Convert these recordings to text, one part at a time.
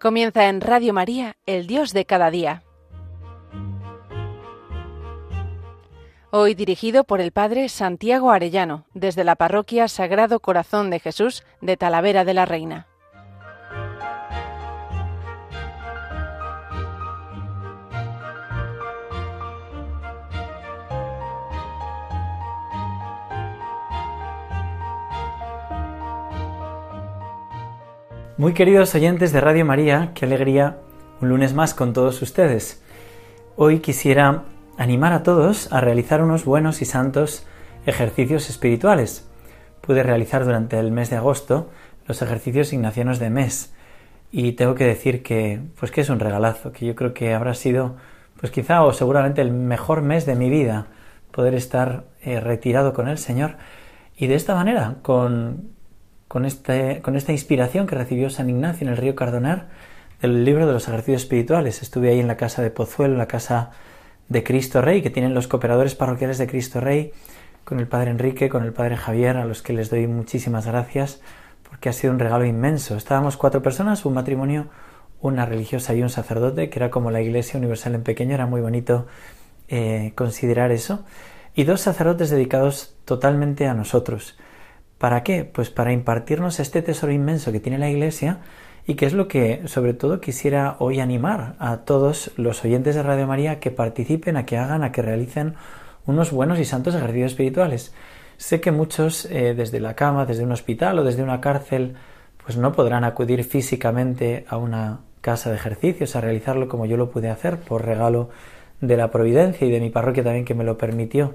Comienza en Radio María, el Dios de cada día. Hoy dirigido por el Padre Santiago Arellano, desde la Parroquia Sagrado Corazón de Jesús de Talavera de la Reina. Muy queridos oyentes de Radio María, qué alegría un lunes más con todos ustedes. Hoy quisiera animar a todos a realizar unos buenos y santos ejercicios espirituales. Pude realizar durante el mes de agosto los ejercicios ignacianos de mes y tengo que decir que pues que es un regalazo, que yo creo que habrá sido pues quizá o seguramente el mejor mes de mi vida poder estar eh, retirado con el Señor y de esta manera con con, este, con esta inspiración que recibió San Ignacio en el río Cardonar del libro de los ejercicios espirituales. Estuve ahí en la casa de Pozuelo, la casa de Cristo Rey, que tienen los cooperadores parroquiales de Cristo Rey, con el Padre Enrique, con el Padre Javier, a los que les doy muchísimas gracias, porque ha sido un regalo inmenso. Estábamos cuatro personas, un matrimonio, una religiosa y un sacerdote, que era como la Iglesia Universal en pequeño, era muy bonito eh, considerar eso, y dos sacerdotes dedicados totalmente a nosotros. ¿Para qué? Pues para impartirnos este tesoro inmenso que tiene la Iglesia y que es lo que sobre todo quisiera hoy animar a todos los oyentes de Radio María que participen, a que hagan, a que realicen unos buenos y santos ejercicios espirituales. Sé que muchos eh, desde la cama, desde un hospital o desde una cárcel, pues no podrán acudir físicamente a una casa de ejercicios a realizarlo como yo lo pude hacer por regalo de la providencia y de mi parroquia también que me lo permitió.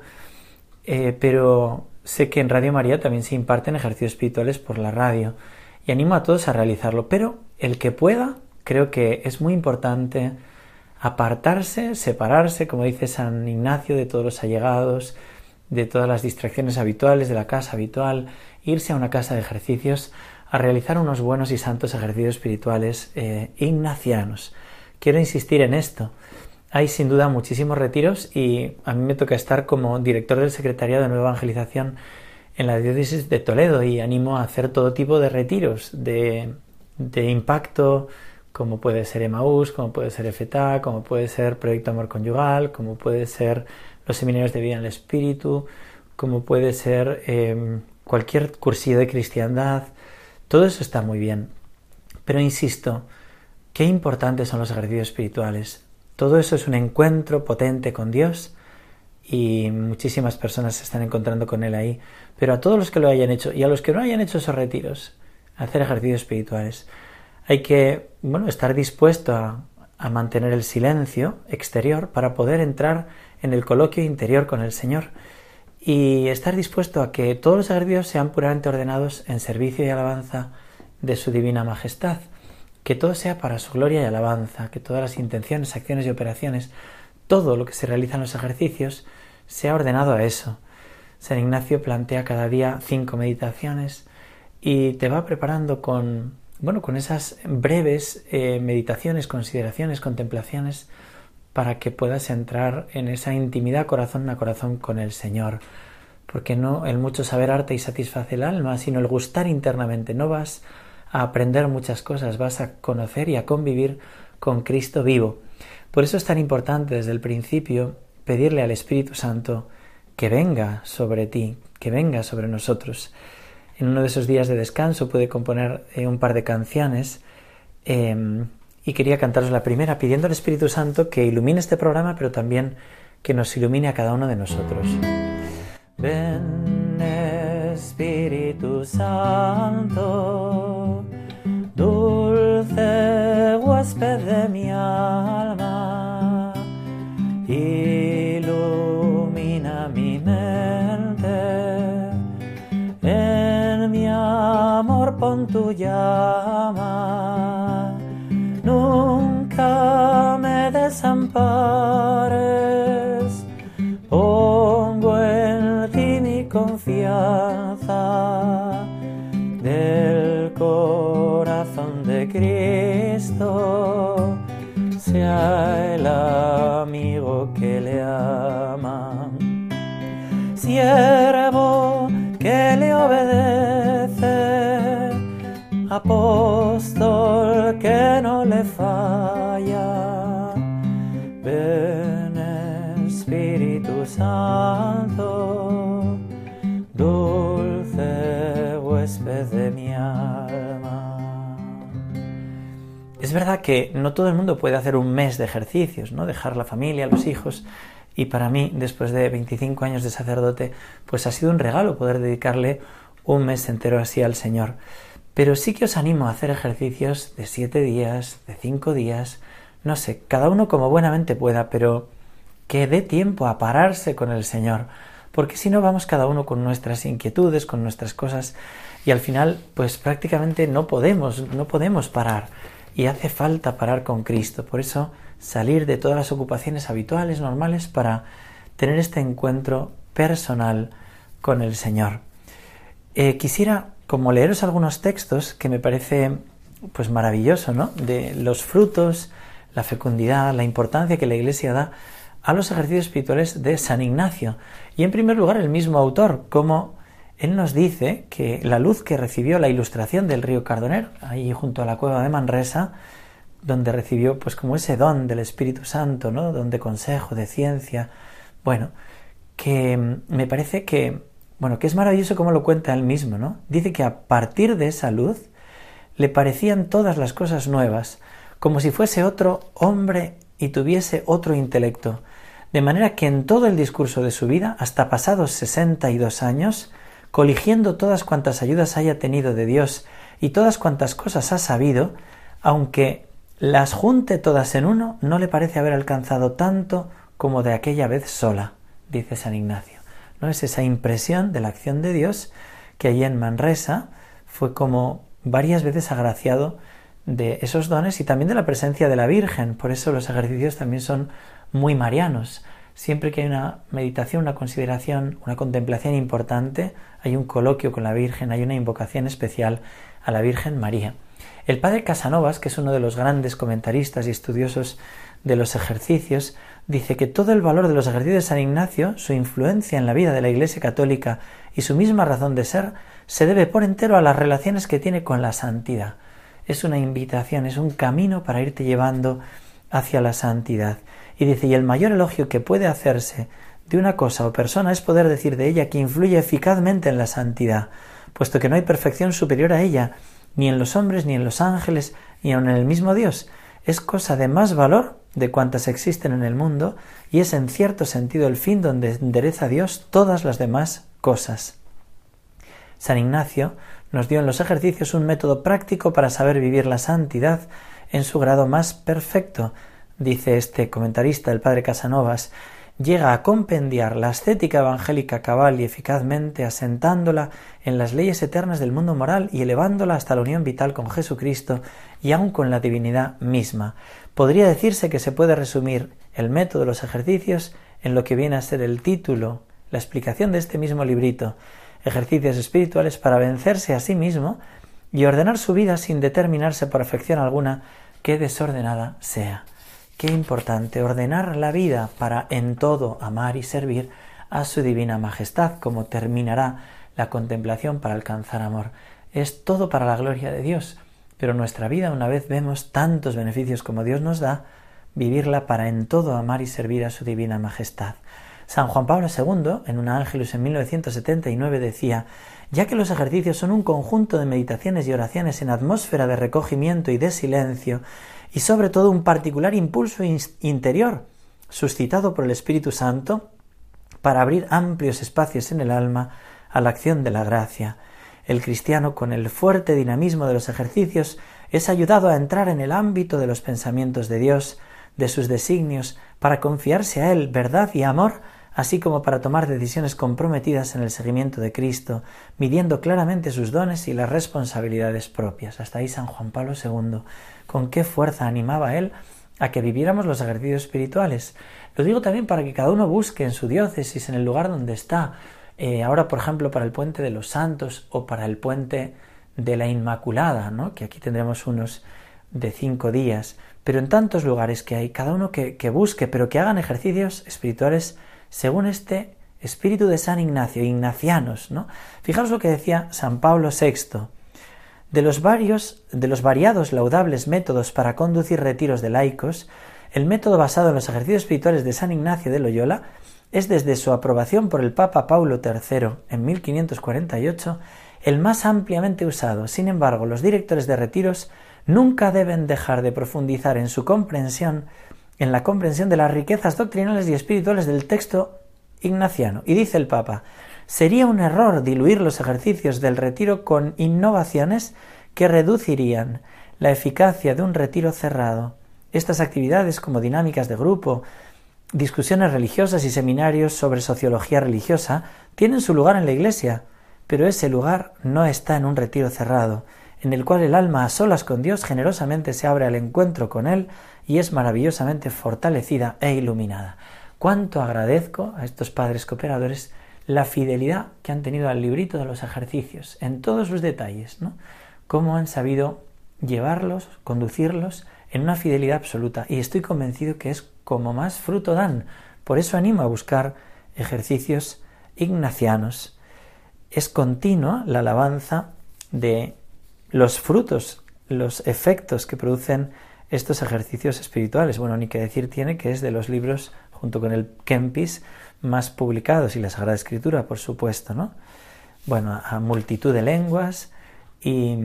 Eh, pero sé que en Radio María también se imparten ejercicios espirituales por la radio y animo a todos a realizarlo, pero el que pueda, creo que es muy importante apartarse, separarse, como dice San Ignacio, de todos los allegados, de todas las distracciones habituales de la casa habitual, irse a una casa de ejercicios a realizar unos buenos y santos ejercicios espirituales eh, ignacianos. Quiero insistir en esto. Hay sin duda muchísimos retiros y a mí me toca estar como director del Secretariado de Nueva Evangelización en la diócesis de Toledo y animo a hacer todo tipo de retiros de, impacto, como puede ser Emaús, como puede ser FETA, como puede ser Proyecto Amor Conyugal, como puede ser los seminarios de vida en el Espíritu, como puede ser em, cualquier cursillo de cristiandad. Todo eso está muy bien. Pero insisto, qué importantes son los ejercicios espirituales. Todo eso es un encuentro potente con Dios y muchísimas personas se están encontrando con Él ahí. Pero a todos los que lo hayan hecho y a los que no hayan hecho esos retiros, hacer ejercicios espirituales, hay que bueno, estar dispuesto a, a mantener el silencio exterior para poder entrar en el coloquio interior con el Señor y estar dispuesto a que todos los ejercicios sean puramente ordenados en servicio y alabanza de su divina majestad que todo sea para su gloria y alabanza, que todas las intenciones, acciones y operaciones, todo lo que se realiza en los ejercicios, sea ordenado a eso. San Ignacio plantea cada día cinco meditaciones y te va preparando con, bueno, con esas breves eh, meditaciones, consideraciones, contemplaciones, para que puedas entrar en esa intimidad corazón a corazón con el Señor. Porque no el mucho saber arte y satisface el alma, sino el gustar internamente. No vas a aprender muchas cosas, vas a conocer y a convivir con Cristo vivo. Por eso es tan importante desde el principio pedirle al Espíritu Santo que venga sobre ti, que venga sobre nosotros. En uno de esos días de descanso pude componer eh, un par de canciones em, y quería cantaros la primera pidiendo al Espíritu Santo que ilumine este programa, pero también que nos ilumine a cada uno de nosotros. Ven Espíritu Santo huésped de mi alma, ilumina mi mente, en mi amor pon tu llama, nunca me desampares, falla. Ven Espíritu Santo, dulce huésped de mi alma. Es verdad que no todo el mundo puede hacer un mes de ejercicios, ¿no? Dejar la familia, los hijos. Y para mí, después de 25 años de sacerdote, pues ha sido un regalo poder dedicarle un mes entero así al Señor. Pero sí que os animo a hacer ejercicios de siete días, de cinco días, no sé, cada uno como buenamente pueda, pero que dé tiempo a pararse con el Señor, porque si no vamos cada uno con nuestras inquietudes, con nuestras cosas, y al final, pues prácticamente no podemos, no podemos parar, y hace falta parar con Cristo. Por eso, salir de todas las ocupaciones habituales, normales, para tener este encuentro personal con el Señor. Eh, quisiera como leeros algunos textos que me parece pues maravilloso, ¿no? De los frutos, la fecundidad, la importancia que la Iglesia da a los ejercicios espirituales de San Ignacio. Y en primer lugar el mismo autor, como él nos dice que la luz que recibió la ilustración del río Cardoner, ahí junto a la cueva de Manresa, donde recibió pues como ese don del Espíritu Santo, ¿no? Don de consejo, de ciencia, bueno, que me parece que bueno, que es maravilloso como lo cuenta él mismo, ¿no? Dice que a partir de esa luz le parecían todas las cosas nuevas, como si fuese otro hombre y tuviese otro intelecto, de manera que en todo el discurso de su vida, hasta pasados sesenta y dos años, coligiendo todas cuantas ayudas haya tenido de Dios y todas cuantas cosas ha sabido, aunque las junte todas en uno, no le parece haber alcanzado tanto como de aquella vez sola, dice San Ignacio. Es esa impresión de la acción de Dios que allí en Manresa fue como varias veces agraciado de esos dones y también de la presencia de la Virgen. Por eso los ejercicios también son muy marianos. Siempre que hay una meditación, una consideración, una contemplación importante, hay un coloquio con la Virgen, hay una invocación especial a la Virgen María. El padre Casanovas, que es uno de los grandes comentaristas y estudiosos de los ejercicios, dice que todo el valor de los ejercicios de San Ignacio, su influencia en la vida de la Iglesia Católica y su misma razón de ser, se debe por entero a las relaciones que tiene con la santidad. Es una invitación, es un camino para irte llevando hacia la santidad. Y dice, y el mayor elogio que puede hacerse de una cosa o persona es poder decir de ella que influye eficazmente en la santidad, puesto que no hay perfección superior a ella, ni en los hombres, ni en los ángeles, ni aun en el mismo Dios. Es cosa de más valor de cuantas existen en el mundo y es en cierto sentido el fin donde endereza Dios todas las demás cosas. San Ignacio nos dio en los ejercicios un método práctico para saber vivir la santidad en su grado más perfecto, dice este comentarista, el padre Casanovas, llega a compendiar la ascética evangélica cabal y eficazmente, asentándola en las leyes eternas del mundo moral y elevándola hasta la unión vital con Jesucristo y aun con la divinidad misma. Podría decirse que se puede resumir el método de los ejercicios en lo que viene a ser el título, la explicación de este mismo librito, ejercicios espirituales para vencerse a sí mismo y ordenar su vida sin determinarse por afección alguna que desordenada sea. Qué importante ordenar la vida para en todo amar y servir a su divina majestad, como terminará la contemplación para alcanzar amor. Es todo para la gloria de Dios, pero nuestra vida, una vez vemos tantos beneficios como Dios nos da, vivirla para en todo amar y servir a su divina majestad. San Juan Pablo II, en un Ángelus en 1979, decía, ya que los ejercicios son un conjunto de meditaciones y oraciones en atmósfera de recogimiento y de silencio, y sobre todo un particular impulso interior suscitado por el Espíritu Santo para abrir amplios espacios en el alma a la acción de la gracia. El cristiano, con el fuerte dinamismo de los ejercicios, es ayudado a entrar en el ámbito de los pensamientos de Dios, de sus designios, para confiarse a Él verdad y amor, así como para tomar decisiones comprometidas en el seguimiento de Cristo, midiendo claramente sus dones y las responsabilidades propias. Hasta ahí San Juan Pablo II con qué fuerza animaba él a que viviéramos los ejercicios espirituales. Lo digo también para que cada uno busque en su diócesis, en el lugar donde está. Eh, ahora, por ejemplo, para el puente de los santos o para el puente de la Inmaculada, ¿no? que aquí tendremos unos de cinco días, pero en tantos lugares que hay, cada uno que, que busque, pero que hagan ejercicios espirituales según este espíritu de San Ignacio, ignacianos, ¿no? Fijaros lo que decía San Pablo VI, de los varios, de los variados laudables métodos para conducir retiros de laicos, el método basado en los ejercicios espirituales de San Ignacio de Loyola es desde su aprobación por el Papa Paulo III en 1548 el más ampliamente usado. Sin embargo, los directores de retiros nunca deben dejar de profundizar en su comprensión, en la comprensión de las riquezas doctrinales y espirituales del texto ignaciano. Y dice el Papa, sería un error diluir los ejercicios del retiro con innovaciones que reducirían la eficacia de un retiro cerrado. Estas actividades como dinámicas de grupo, discusiones religiosas y seminarios sobre sociología religiosa tienen su lugar en la Iglesia, pero ese lugar no está en un retiro cerrado, en el cual el alma a solas con Dios generosamente se abre al encuentro con Él y es maravillosamente fortalecida e iluminada. Cuánto agradezco a estos padres cooperadores la fidelidad que han tenido al librito de los ejercicios, en todos sus detalles, ¿no? Cómo han sabido llevarlos, conducirlos en una fidelidad absoluta. Y estoy convencido que es como más fruto dan. Por eso animo a buscar ejercicios ignacianos. Es continua la alabanza de los frutos, los efectos que producen estos ejercicios espirituales. Bueno, ni que decir tiene que es de los libros junto con el Kempis, más publicados y la Sagrada Escritura, por supuesto, ¿no? Bueno, a multitud de lenguas y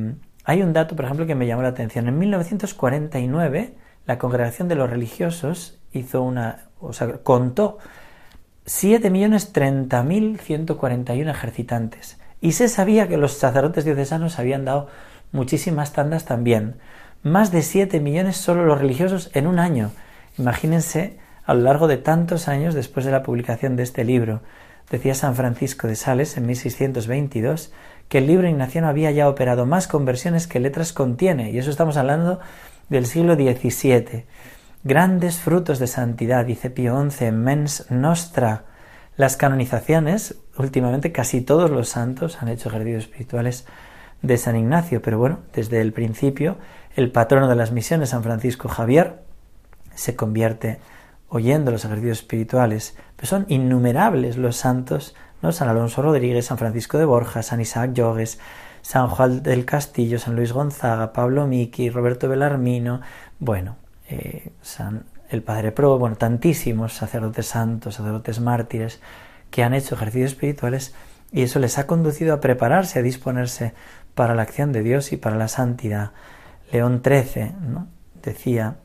hay un dato, por ejemplo, que me llamó la atención. En 1949, la Congregación de los Religiosos hizo una, o sea, contó 7.030.141 ejercitantes y se sabía que los sacerdotes diocesanos habían dado muchísimas tandas también. Más de 7 millones solo los religiosos en un año. Imagínense a lo largo de tantos años después de la publicación de este libro. Decía San Francisco de Sales en 1622 que el libro ignaciano había ya operado más conversiones que letras contiene, y eso estamos hablando del siglo XVII. Grandes frutos de santidad, dice Pío XI Mens Nostra. Las canonizaciones, últimamente casi todos los santos han hecho ejercicios espirituales de San Ignacio, pero bueno, desde el principio el patrono de las misiones, San Francisco Javier, se convierte oyendo los ejercicios espirituales, pues son innumerables los santos. San Alonso Rodríguez, San Francisco de Borja, San Isaac Llogues, San Juan del Castillo, San Luis Gonzaga, Pablo Miki, Roberto Belarmino, bueno, eh, San, el Padre Pro, bueno, tantísimos sacerdotes santos, sacerdotes mártires que han hecho ejercicios espirituales y eso les ha conducido a prepararse, a disponerse para la acción de Dios y para la santidad. León XIII ¿no? decía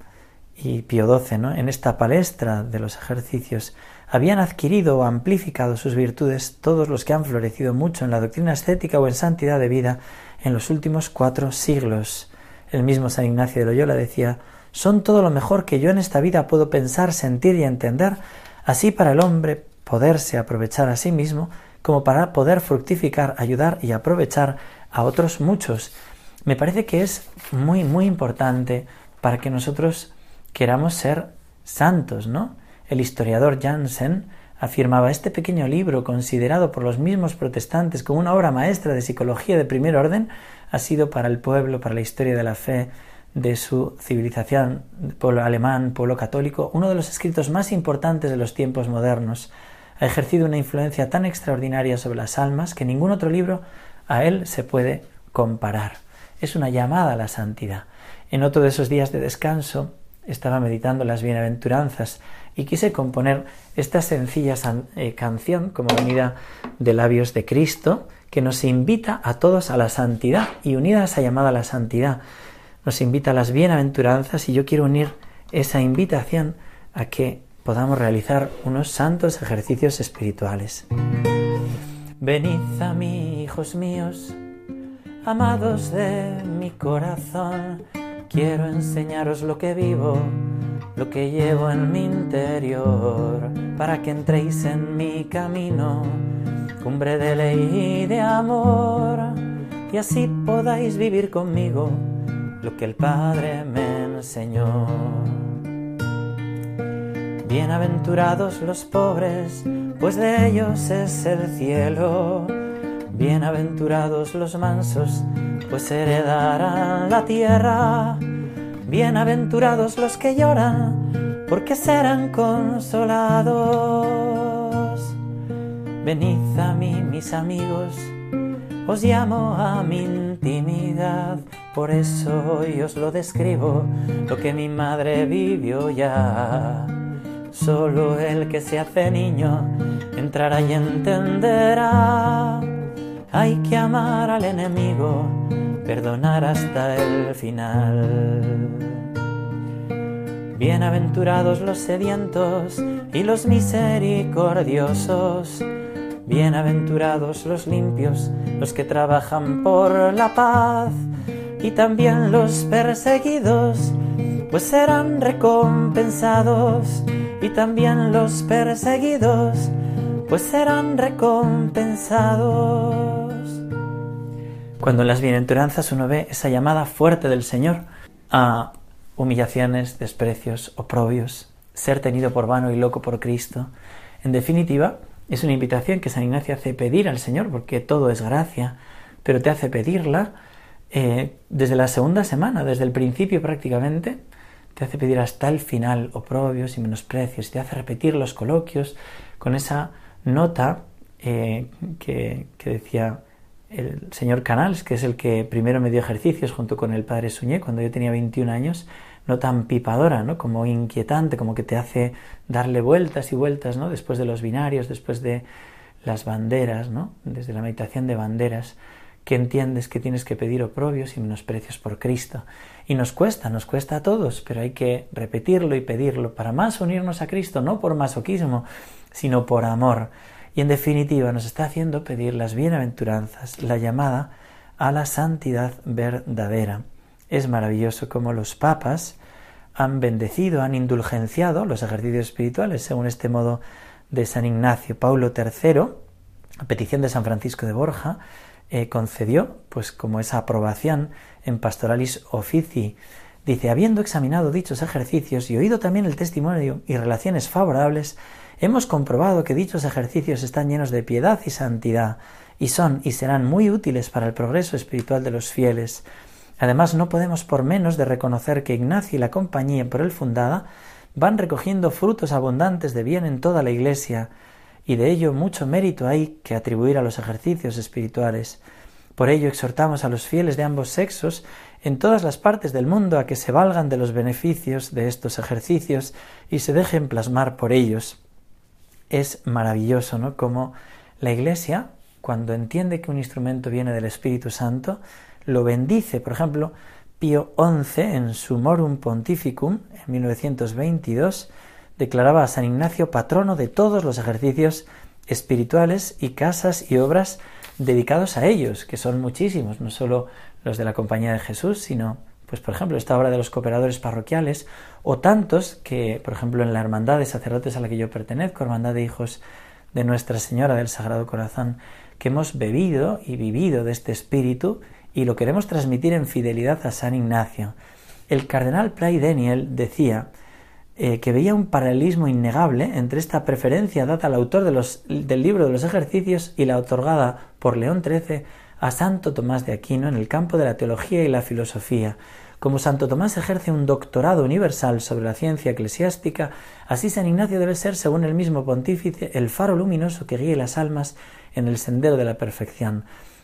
y Pío XII, ¿no? en esta palestra de los ejercicios, habían adquirido o amplificado sus virtudes todos los que han florecido mucho en la doctrina estética o en santidad de vida en los últimos cuatro siglos. El mismo San Ignacio de Loyola decía, son todo lo mejor que yo en esta vida puedo pensar, sentir y entender, así para el hombre poderse aprovechar a sí mismo, como para poder fructificar, ayudar y aprovechar a otros muchos. Me parece que es muy, muy importante para que nosotros queramos ser santos, ¿no? El historiador Jansen afirmaba este pequeño libro, considerado por los mismos protestantes como una obra maestra de psicología de primer orden, ha sido para el pueblo, para la historia de la fe de su civilización, pueblo alemán, pueblo católico, uno de los escritos más importantes de los tiempos modernos. Ha ejercido una influencia tan extraordinaria sobre las almas que ningún otro libro a él se puede comparar. Es una llamada a la santidad. En otro de esos días de descanso, estaba meditando las bienaventuranzas y quise componer esta sencilla eh, canción como venida de labios de Cristo que nos invita a todos a la santidad y unida a esa llamada a la santidad nos invita a las bienaventuranzas y yo quiero unir esa invitación a que podamos realizar unos santos ejercicios espirituales. Venid a mí, hijos míos, amados de mi corazón, Quiero enseñaros lo que vivo, lo que llevo en mi interior, para que entréis en mi camino, cumbre de ley y de amor, y así podáis vivir conmigo lo que el Padre me enseñó. Bienaventurados los pobres, pues de ellos es el cielo. Bienaventurados los mansos, pues heredarán la tierra. Bienaventurados los que lloran, porque serán consolados. Venid a mí, mis amigos, os llamo a mi intimidad, por eso hoy os lo describo, lo que mi madre vivió ya. Solo el que se hace niño entrará y entenderá hay que amar al enemigo, perdonar hasta el final. Bienaventurados los sedientos y los misericordiosos, bienaventurados los limpios, los que trabajan por la paz, y también los perseguidos, pues serán recompensados, y también los perseguidos, pues serán recompensados. Cuando en las bienaventuranzas uno ve esa llamada fuerte del Señor a humillaciones, desprecios, oprobios, ser tenido por vano y loco por Cristo, en definitiva, es una invitación que San Ignacio hace pedir al Señor, porque todo es gracia, pero te hace pedirla eh, desde la segunda semana, desde el principio prácticamente, te hace pedir hasta el final oprobios y menosprecios, te hace repetir los coloquios con esa nota eh, que, que decía el señor Canals, que es el que primero me dio ejercicios junto con el padre Suñé cuando yo tenía 21 años, no tan pipadora, ¿no? como inquietante, como que te hace darle vueltas y vueltas, ¿no? después de los binarios, después de las banderas, ¿no? desde la meditación de banderas, que entiendes que tienes que pedir oprobios y menosprecios por Cristo. Y nos cuesta, nos cuesta a todos, pero hay que repetirlo y pedirlo para más unirnos a Cristo, no por masoquismo, sino por amor y en definitiva nos está haciendo pedir las bienaventuranzas, la llamada a la santidad verdadera. Es maravilloso como los papas han bendecido, han indulgenciado los ejercicios espirituales según este modo de San Ignacio. Paulo III, a petición de San Francisco de Borja, eh, concedió, pues como esa aprobación en Pastoralis Officii, dice, habiendo examinado dichos ejercicios y oído también el testimonio y relaciones favorables, Hemos comprobado que dichos ejercicios están llenos de piedad y santidad, y son y serán muy útiles para el progreso espiritual de los fieles. Además, no podemos por menos de reconocer que Ignacio y la compañía por él fundada van recogiendo frutos abundantes de bien en toda la Iglesia, y de ello mucho mérito hay que atribuir a los ejercicios espirituales. Por ello exhortamos a los fieles de ambos sexos en todas las partes del mundo a que se valgan de los beneficios de estos ejercicios y se dejen plasmar por ellos es maravilloso, ¿no? Como la Iglesia, cuando entiende que un instrumento viene del Espíritu Santo, lo bendice. Por ejemplo, Pío XI, en su Morum Pontificum, en 1922, declaraba a San Ignacio patrono de todos los ejercicios espirituales y casas y obras dedicados a ellos, que son muchísimos, no solo los de la Compañía de Jesús, sino pues por ejemplo, esta obra de los cooperadores parroquiales, o tantos que, por ejemplo, en la Hermandad de Sacerdotes a la que yo pertenezco, Hermandad de Hijos de Nuestra Señora del Sagrado Corazón, que hemos bebido y vivido de este espíritu y lo queremos transmitir en fidelidad a San Ignacio. El cardenal Pray Daniel decía eh, que veía un paralelismo innegable entre esta preferencia dada al autor del libro de los ejercicios y la otorgada por León XIII a Santo Tomás de Aquino en el campo de la teología y la filosofía, como Santo Tomás ejerce un doctorado universal sobre la ciencia eclesiástica, así San Ignacio debe ser, según el mismo pontífice, el faro luminoso que guíe las almas en el sendero de la perfección.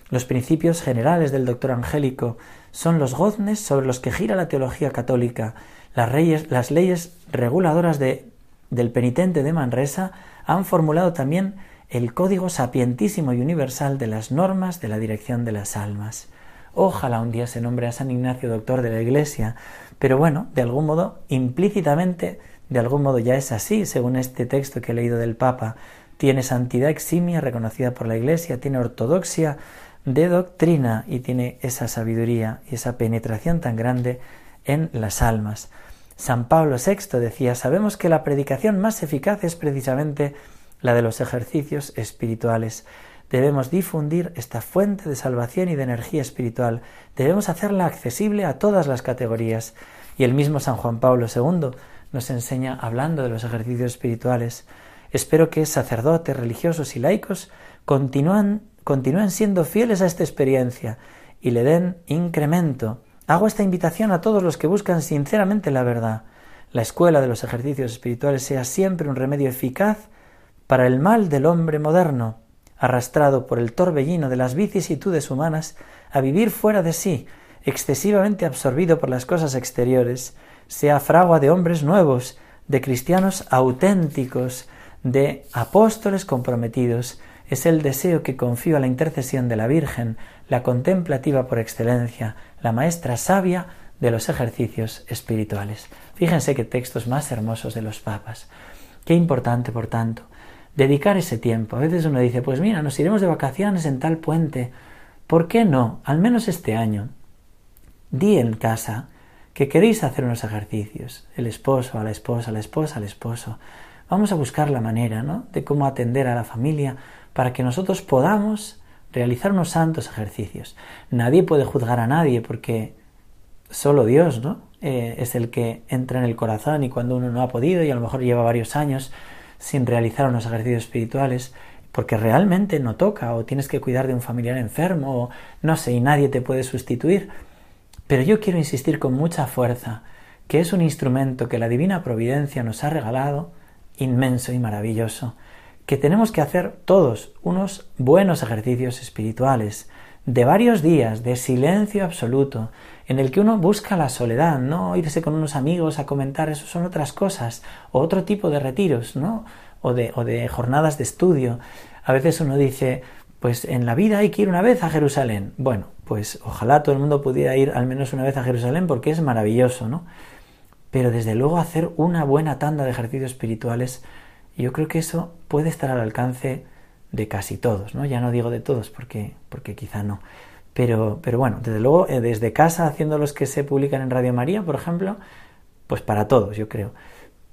Los principios generales del doctor angélico son los goznes sobre los que gira la teología católica. Las, las leyes reguladoras de, del penitente de Manresa han formulado también el código sapientísimo y universal de las normas de la dirección de las almas. Ojalá un día se nombre a San Ignacio doctor de la Iglesia, pero bueno, de algún modo, implícitamente, de algún modo ya es así, según este texto que he leído del Papa. Tiene santidad eximia reconocida por la Iglesia, tiene ortodoxia de doctrina y tiene esa sabiduría y esa penetración tan grande en las almas. San Pablo VI decía, sabemos que la predicación más eficaz es precisamente la de los ejercicios espirituales. Debemos difundir esta fuente de salvación y de energía espiritual. Debemos hacerla accesible a todas las categorías. Y el mismo San Juan Pablo II nos enseña, hablando de los ejercicios espirituales, espero que sacerdotes, religiosos y laicos continúen, continúen siendo fieles a esta experiencia y le den incremento. Hago esta invitación a todos los que buscan sinceramente la verdad. La escuela de los ejercicios espirituales sea siempre un remedio eficaz para el mal del hombre moderno arrastrado por el torbellino de las vicisitudes humanas a vivir fuera de sí, excesivamente absorbido por las cosas exteriores, sea fragua de hombres nuevos, de cristianos auténticos, de apóstoles comprometidos, es el deseo que confío a la intercesión de la Virgen, la contemplativa por excelencia, la maestra sabia de los ejercicios espirituales. Fíjense qué textos más hermosos de los papas. Qué importante, por tanto, dedicar ese tiempo. A veces uno dice, pues mira, nos iremos de vacaciones en tal puente. ¿Por qué no? Al menos este año. Di en casa que queréis hacer unos ejercicios. El esposo, a la esposa, la esposa, al esposo. Vamos a buscar la manera, ¿no? De cómo atender a la familia para que nosotros podamos realizar unos santos ejercicios. Nadie puede juzgar a nadie porque solo Dios, ¿no? Eh, es el que entra en el corazón y cuando uno no ha podido y a lo mejor lleva varios años sin realizar unos ejercicios espirituales, porque realmente no toca o tienes que cuidar de un familiar enfermo o no sé y nadie te puede sustituir. Pero yo quiero insistir con mucha fuerza que es un instrumento que la divina providencia nos ha regalado inmenso y maravilloso, que tenemos que hacer todos unos buenos ejercicios espirituales, de varios días de silencio absoluto, en el que uno busca la soledad, no irse con unos amigos a comentar, eso son otras cosas, o otro tipo de retiros, ¿no? O de, o de jornadas de estudio. A veces uno dice, pues en la vida hay que ir una vez a Jerusalén. Bueno, pues ojalá todo el mundo pudiera ir al menos una vez a Jerusalén porque es maravilloso, ¿no? Pero desde luego hacer una buena tanda de ejercicios espirituales, yo creo que eso puede estar al alcance de casi todos, ¿no? Ya no digo de todos porque, porque quizá no. Pero, pero bueno, desde luego, eh, desde casa, haciendo los que se publican en Radio María, por ejemplo, pues para todos, yo creo.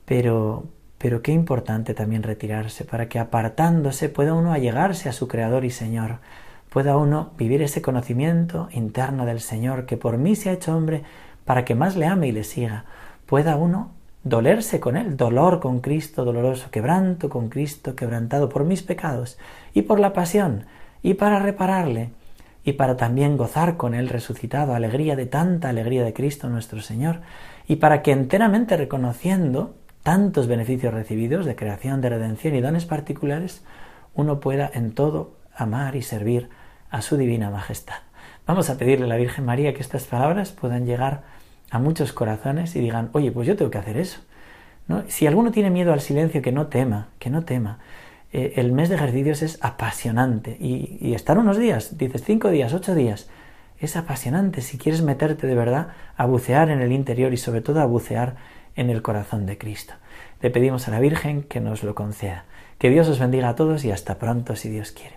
Pero, pero qué importante también retirarse, para que apartándose pueda uno allegarse a su Creador y Señor, pueda uno vivir ese conocimiento interno del Señor, que por mí se ha hecho hombre, para que más le ame y le siga, pueda uno dolerse con Él, dolor con Cristo doloroso, quebranto con Cristo quebrantado por mis pecados y por la pasión, y para repararle, y para también gozar con Él resucitado, alegría de tanta alegría de Cristo nuestro Señor, y para que enteramente reconociendo tantos beneficios recibidos de creación, de redención y dones particulares, uno pueda en todo amar y servir a su divina majestad. Vamos a pedirle a la Virgen María que estas palabras puedan llegar a muchos corazones y digan, oye, pues yo tengo que hacer eso. ¿No? Si alguno tiene miedo al silencio, que no tema, que no tema. Eh, el mes de ejercicios es apasionante y, y, estar unos días, dices cinco días, ocho días, es apasionante si quieres meterte de verdad a bucear en el interior y sobre todo a bucear en el corazón de Cristo. Le pedimos a la Virgen que nos lo conceda. Que Dios os bendiga a todos y hasta pronto si Dios quiere.